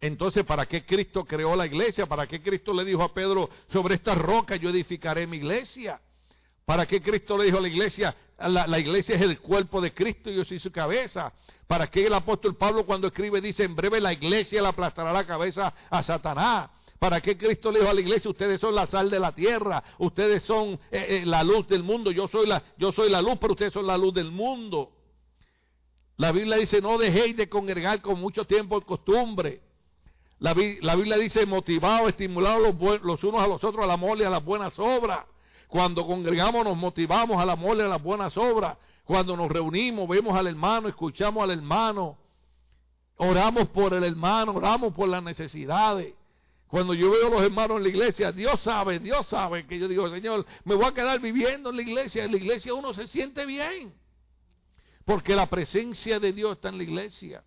Entonces, ¿para qué Cristo creó la iglesia? ¿Para qué Cristo le dijo a Pedro, sobre esta roca yo edificaré mi iglesia? ¿Para qué Cristo le dijo a la iglesia, la, iglesia es el cuerpo de Cristo y yo soy su cabeza? ¿Para qué el apóstol Pablo cuando escribe dice, en breve la iglesia le aplastará la cabeza a Satanás? ¿Para qué Cristo le dijo a la iglesia, ustedes son la sal de la tierra, ustedes son eh, eh, la luz del mundo, yo soy la, yo soy la luz, pero ustedes son la luz del mundo? La Biblia dice, no dejéis de congregar con mucho tiempo de costumbre la, Biblia dice motivados, estimulados los, los, unos a los otros al amor y a las buenas obras. Cuando congregamos nos motivamos al amor y a las buenas obras. Cuando nos reunimos, vemos al hermano, escuchamos al hermano, oramos por el hermano, oramos por las necesidades. Cuando yo veo a los hermanos en la iglesia, Dios sabe, Dios sabe que yo digo, Señor, me voy a quedar viviendo en la iglesia. En la iglesia uno se siente bien. Porque la presencia de Dios está en la iglesia.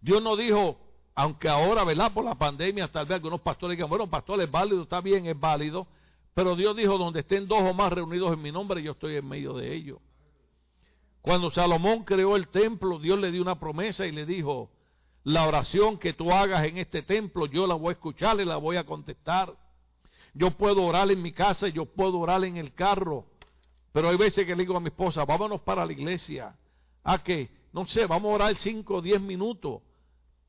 Dios no dijo, aunque ahora, ¿verdad? Por la pandemia, tal vez algunos pastores digan, bueno, pastor, es válido, está bien, es válido. Pero Dios dijo, donde estén dos o más reunidos en mi nombre, yo estoy en medio de ellos. Cuando Salomón creó el templo, Dios le dio una promesa y le dijo, la oración que tú hagas en este templo, yo la voy a escuchar y la voy a contestar. Yo puedo orar en mi casa, yo puedo orar en el carro. Pero hay veces que le digo a mi esposa, vámonos para la iglesia. ¿A qué? No sé, vamos a orar cinco o diez minutos.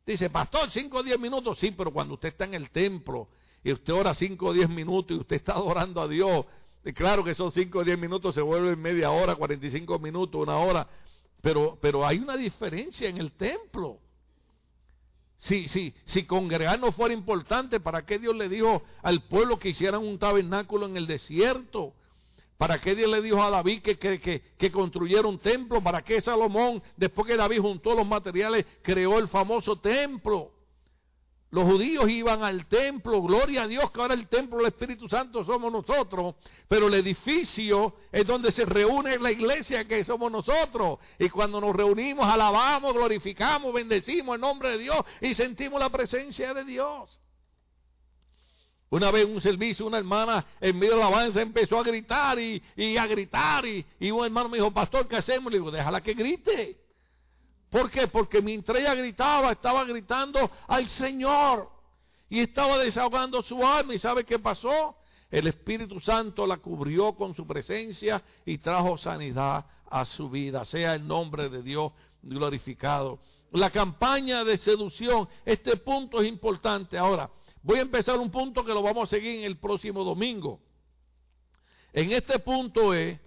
Dice, pastor, 5 o 10 minutos. Sí, pero cuando usted está en el templo y usted ora 5 o 10 minutos y usted está adorando a Dios, claro que son 5 o 10 minutos, se vuelven media hora, 45 minutos, una hora. Pero, pero hay una diferencia en el templo. Si, si, si congregar no fuera importante, ¿para qué Dios le dijo al pueblo que hicieran un tabernáculo en el desierto? ¿Para qué Dios le dijo a David que, que, que, construyera un templo? ¿Para qué Salomón, después que David juntó los materiales, creó el famoso templo? Los judíos iban al templo, gloria a Dios que ahora el templo del Espíritu Santo somos nosotros, pero el edificio es donde se reúne la iglesia que somos nosotros. Y cuando nos reunimos, alabamos, glorificamos, bendecimos el nombre de Dios y sentimos la presencia de Dios. Una vez un servicio, una hermana en medio de la alabanza empezó a gritar y, a gritar. Y, y, un hermano me dijo, pastor, ¿qué hacemos? Le digo, déjala que grite. ¿Por qué? Porque mientras ella gritaba, estaba gritando al Señor. Y estaba desahogando su alma. ¿Y sabe qué pasó? El Espíritu Santo la cubrió con su presencia y trajo sanidad a su vida. Sea el nombre de Dios glorificado. La campaña de seducción, este punto es importante. Ahora, Voy a empezar un punto que lo vamos a seguir en el próximo domingo. En este punto es,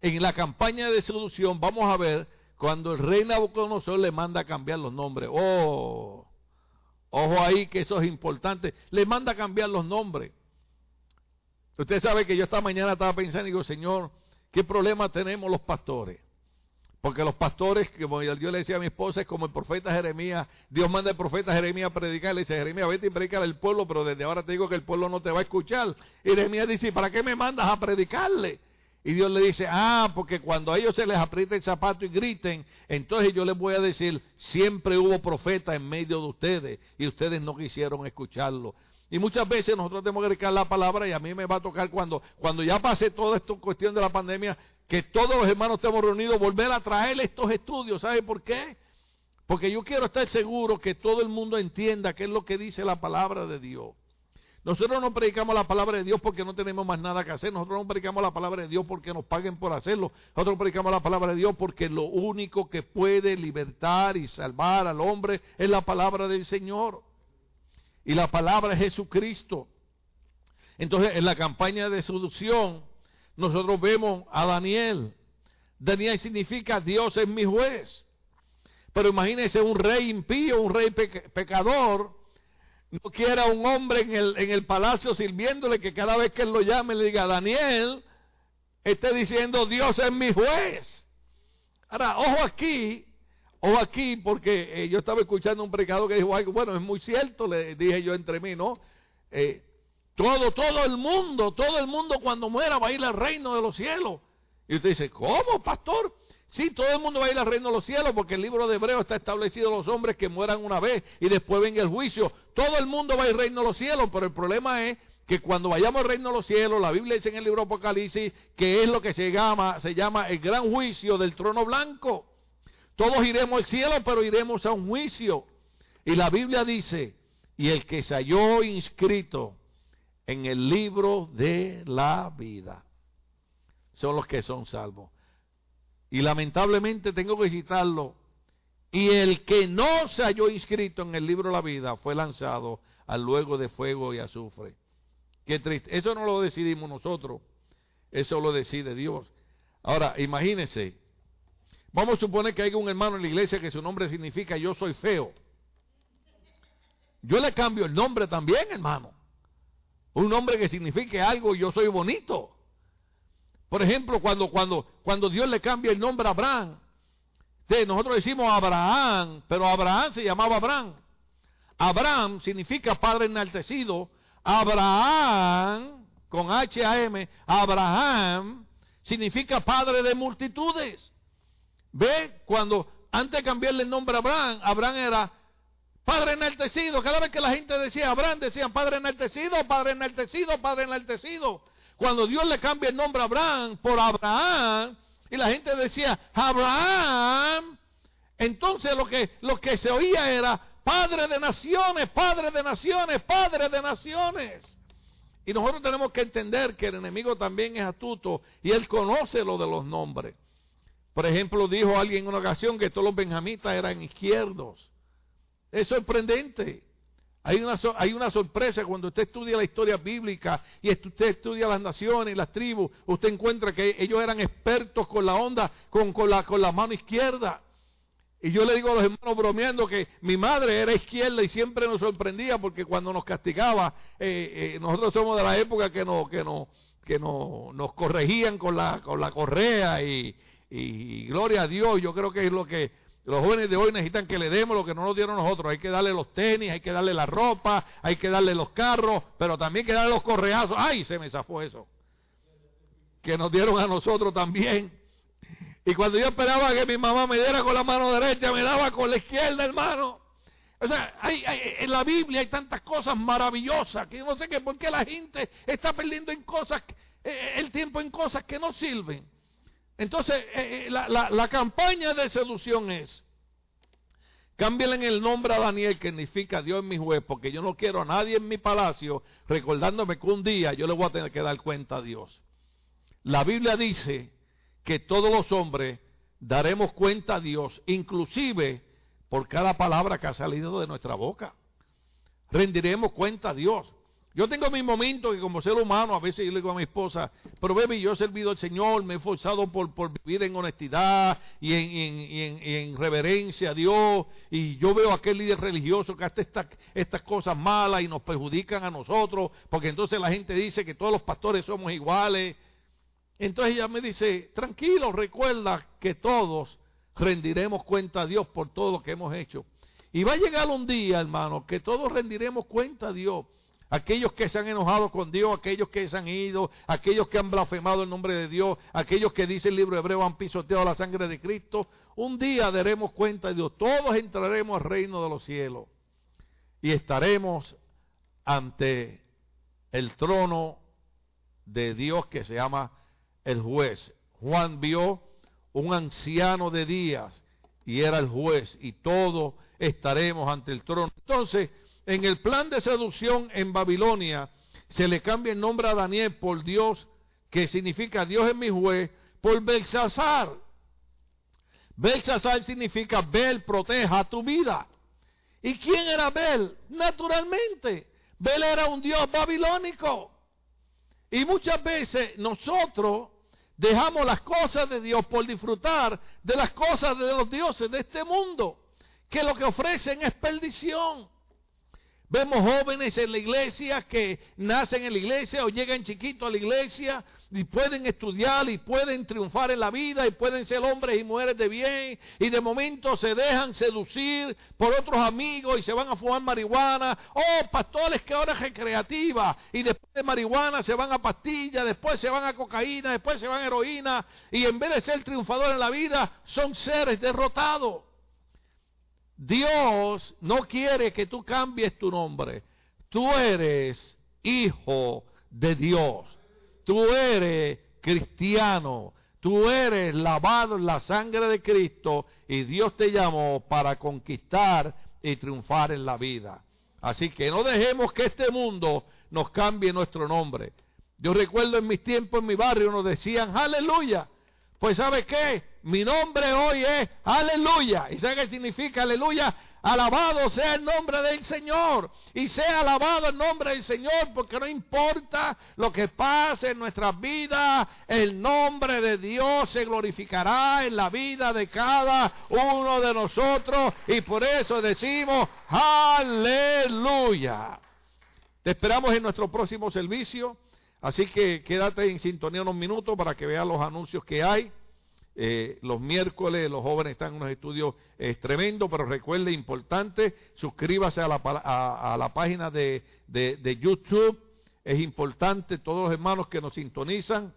en la campaña de seducción, vamos a ver cuando el rey Nabucodonosor le manda a cambiar los nombres. Oh, ojo ahí que eso es importante. Le manda a cambiar los nombres. Usted sabe que yo esta mañana estaba pensando y digo, Señor, ¿qué problema tenemos los pastores? Porque los pastores, como yo le decía a mi esposa, es como el profeta Jeremías. Dios manda al profeta Jeremías a predicar. Le dice, Jeremías, vete y predicar al pueblo, pero desde ahora te digo que el pueblo no te va a escuchar. Y Jeremías dice, ¿para qué me mandas a predicarle? Y Dios le dice, ah, porque cuando a ellos se les aprieta el zapato y griten, entonces yo les voy a decir, siempre hubo profeta en medio de ustedes y ustedes no quisieron escucharlo. Y muchas veces nosotros tenemos que dedicar la palabra y a mí me va a tocar cuando, cuando ya pase toda esta cuestión de la pandemia, que todos los hermanos estemos reunidos, volver a traer estos estudios. ¿Sabe por qué? Porque yo quiero estar seguro que todo el mundo entienda qué es lo que dice la palabra de Dios. Nosotros no predicamos la palabra de Dios porque no tenemos más nada que hacer. Nosotros no predicamos la palabra de Dios porque nos paguen por hacerlo. Nosotros predicamos la palabra de Dios porque lo único que puede libertar y salvar al hombre es la palabra del Señor. Y la palabra es Jesucristo. Entonces, en la campaña de seducción, nosotros vemos a Daniel. Daniel significa Dios es mi juez. Pero imagínese un rey impío, un rey pecador, no quiera un hombre en el, en el palacio sirviéndole que cada vez que él lo llame le diga, Daniel, esté diciendo, Dios es mi juez. Ahora, ojo aquí, ojo aquí, porque eh, yo estaba escuchando un predicador que dijo bueno, es muy cierto, le dije yo entre mí, ¿no? Eh, todo, todo el mundo, todo el mundo cuando muera va a ir al reino de los cielos. Y usted dice, ¿cómo, pastor? Sí, todo el mundo va a ir al reino de los cielos porque el libro de Hebreo está establecido los hombres que mueran una vez y después venga el juicio. Todo el mundo va al reino de los cielos, pero el problema es que cuando vayamos al reino de los cielos, la Biblia dice en el libro Apocalipsis que es lo que se llama, se llama el gran juicio del trono blanco. Todos iremos al cielo, pero iremos a un juicio. Y la Biblia dice, y el que se halló inscrito en el libro de la vida son los que son salvos. Y lamentablemente tengo que citarlo. Y el que no se halló inscrito en el libro de la vida fue lanzado al luego de fuego y azufre. Qué triste. Eso no lo decidimos nosotros. Eso lo decide Dios. Ahora, imagínense. Vamos a suponer que hay un hermano en la iglesia que su nombre significa yo soy feo. Yo le cambio el nombre también, hermano. Un nombre que signifique algo, yo soy bonito. Por ejemplo, cuando, cuando, cuando Dios le cambia el nombre a Abraham, nosotros decimos Abraham, pero Abraham se llamaba Abraham. Abraham significa padre enaltecido. Abraham, con H-A-M, Abraham significa padre de multitudes. Ve, cuando antes de cambiarle el nombre a Abraham, Abraham era padre enaltecido. Cada vez que la gente decía Abraham, decían padre enaltecido, padre enaltecido, padre enaltecido. Cuando Dios le cambia el nombre a Abraham por Abraham, y la gente decía, Abraham, entonces lo que, lo que se oía era, Padre de naciones, Padre de naciones, Padre de naciones. Y nosotros tenemos que entender que el enemigo también es astuto y él conoce lo de los nombres. Por ejemplo, dijo alguien en una ocasión que todos los benjamitas eran izquierdos. Es sorprendente. Hay una, hay una sorpresa cuando usted estudia la historia bíblica y usted estudia las naciones las tribus, usted encuentra que ellos eran expertos con la onda, con, con, la, con la mano izquierda. Y yo le digo a los hermanos bromeando que mi madre era izquierda y siempre nos sorprendía porque cuando nos castigaba, eh, eh, nosotros somos de la época que, no, que, no, que no, nos corregían con la, con la correa y, y gloria a Dios, yo creo que es lo que los jóvenes de hoy necesitan que le demos lo que no nos dieron nosotros. Hay que darle los tenis, hay que darle la ropa, hay que darle los carros, pero también hay que darle los correazos. ¡Ay! Se me zafó eso. Que nos dieron a nosotros también. Y cuando yo esperaba que mi mamá me diera con la mano derecha, me daba con la izquierda, hermano. O sea, hay, en la Biblia hay tantas cosas maravillosas que no sé qué, por qué la gente está perdiendo en cosas, eh, el tiempo en cosas que no sirven. Entonces, eh, eh, la, campaña de seducción es, cámbiale el nombre a Daniel, que significa Dios es mi juez, porque yo no quiero a nadie en mi palacio recordándome que un día yo le voy a tener que dar cuenta a Dios. La Biblia dice que todos los hombres daremos cuenta a Dios, inclusive por cada palabra que ha salido de nuestra boca. Rendiremos cuenta a Dios. Yo tengo mis momentos que como ser humano a veces yo le digo a mi esposa, pero baby, yo he servido al Señor, me he esforzado por, vivir en honestidad y en, en, reverencia a Dios, y yo veo a aquel líder religioso que hace estas cosas malas y nos perjudican a nosotros, porque entonces la gente dice que todos los pastores somos iguales. Entonces ella me dice, tranquilo, recuerda que todos rendiremos cuenta a Dios por todo lo que hemos hecho. Y va a llegar un día, hermano, que todos rendiremos cuenta a Dios aquellos que se han enojado con Dios, aquellos que se han ido, aquellos que han blasfemado el nombre de Dios, aquellos que dice el libro hebreo han pisoteado la sangre de Cristo, un día daremos cuenta de Dios, todos entraremos al reino de los cielos y estaremos ante el trono de Dios que se llama el juez. Juan vio un anciano de días y era el juez y todos estaremos ante el trono. Entonces, en el plan de seducción en Babilonia se le cambia el nombre a Daniel por Dios, que significa Dios es mi juez, por Belsasar. Belsasar significa Bel proteja tu vida. ¿Y quién era Bel? Naturalmente, Bel era un dios babilónico. Y muchas veces nosotros dejamos las cosas de Dios por disfrutar de las cosas de los dioses de este mundo, que lo que ofrecen es perdición. Vemos jóvenes en la iglesia que nacen en la iglesia o llegan chiquitos a la iglesia y pueden estudiar y pueden triunfar en la vida y pueden ser hombres y mujeres de bien y de momento se dejan seducir por otros amigos y se van a fumar marihuana. Oh, pastores que ahora es recreativa y después de marihuana se van a pastillas, después se van a cocaína, después se van a heroína y en vez de ser triunfadores en la vida son seres derrotados. Dios no quiere que tú cambies tu nombre. Tú eres hijo de Dios. Tú eres cristiano. Tú eres lavado en la sangre de Cristo y Dios te llamó para conquistar y triunfar en la vida. Así que no dejemos que este mundo nos cambie nuestro nombre. Yo recuerdo en mis tiempos en mi barrio nos decían, aleluya. Pues ¿sabe qué? Mi nombre hoy es aleluya. ¿Y sabe qué significa aleluya? Alabado sea el nombre del Señor. Y sea alabado el nombre del Señor porque no importa lo que pase en nuestras vidas, el nombre de Dios se glorificará en la vida de cada uno de nosotros. Y por eso decimos aleluya. Te esperamos en nuestro próximo servicio. Así que quédate en sintonía unos minutos para que veas los anuncios que hay. Eh, los miércoles los jóvenes están en unos estudios eh, tremendos, pero recuerde, importante, suscríbase a la, a, la página de, de, YouTube. Es importante, todos los hermanos que nos sintonizan,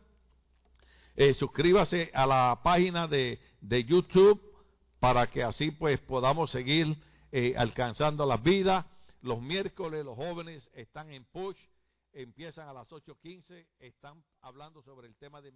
eh, suscríbase a la página de, de, YouTube para que así pues podamos seguir alcanzando las vidas. Los miércoles los jóvenes están en push, empiezan a las 8.15, están hablando sobre el tema de...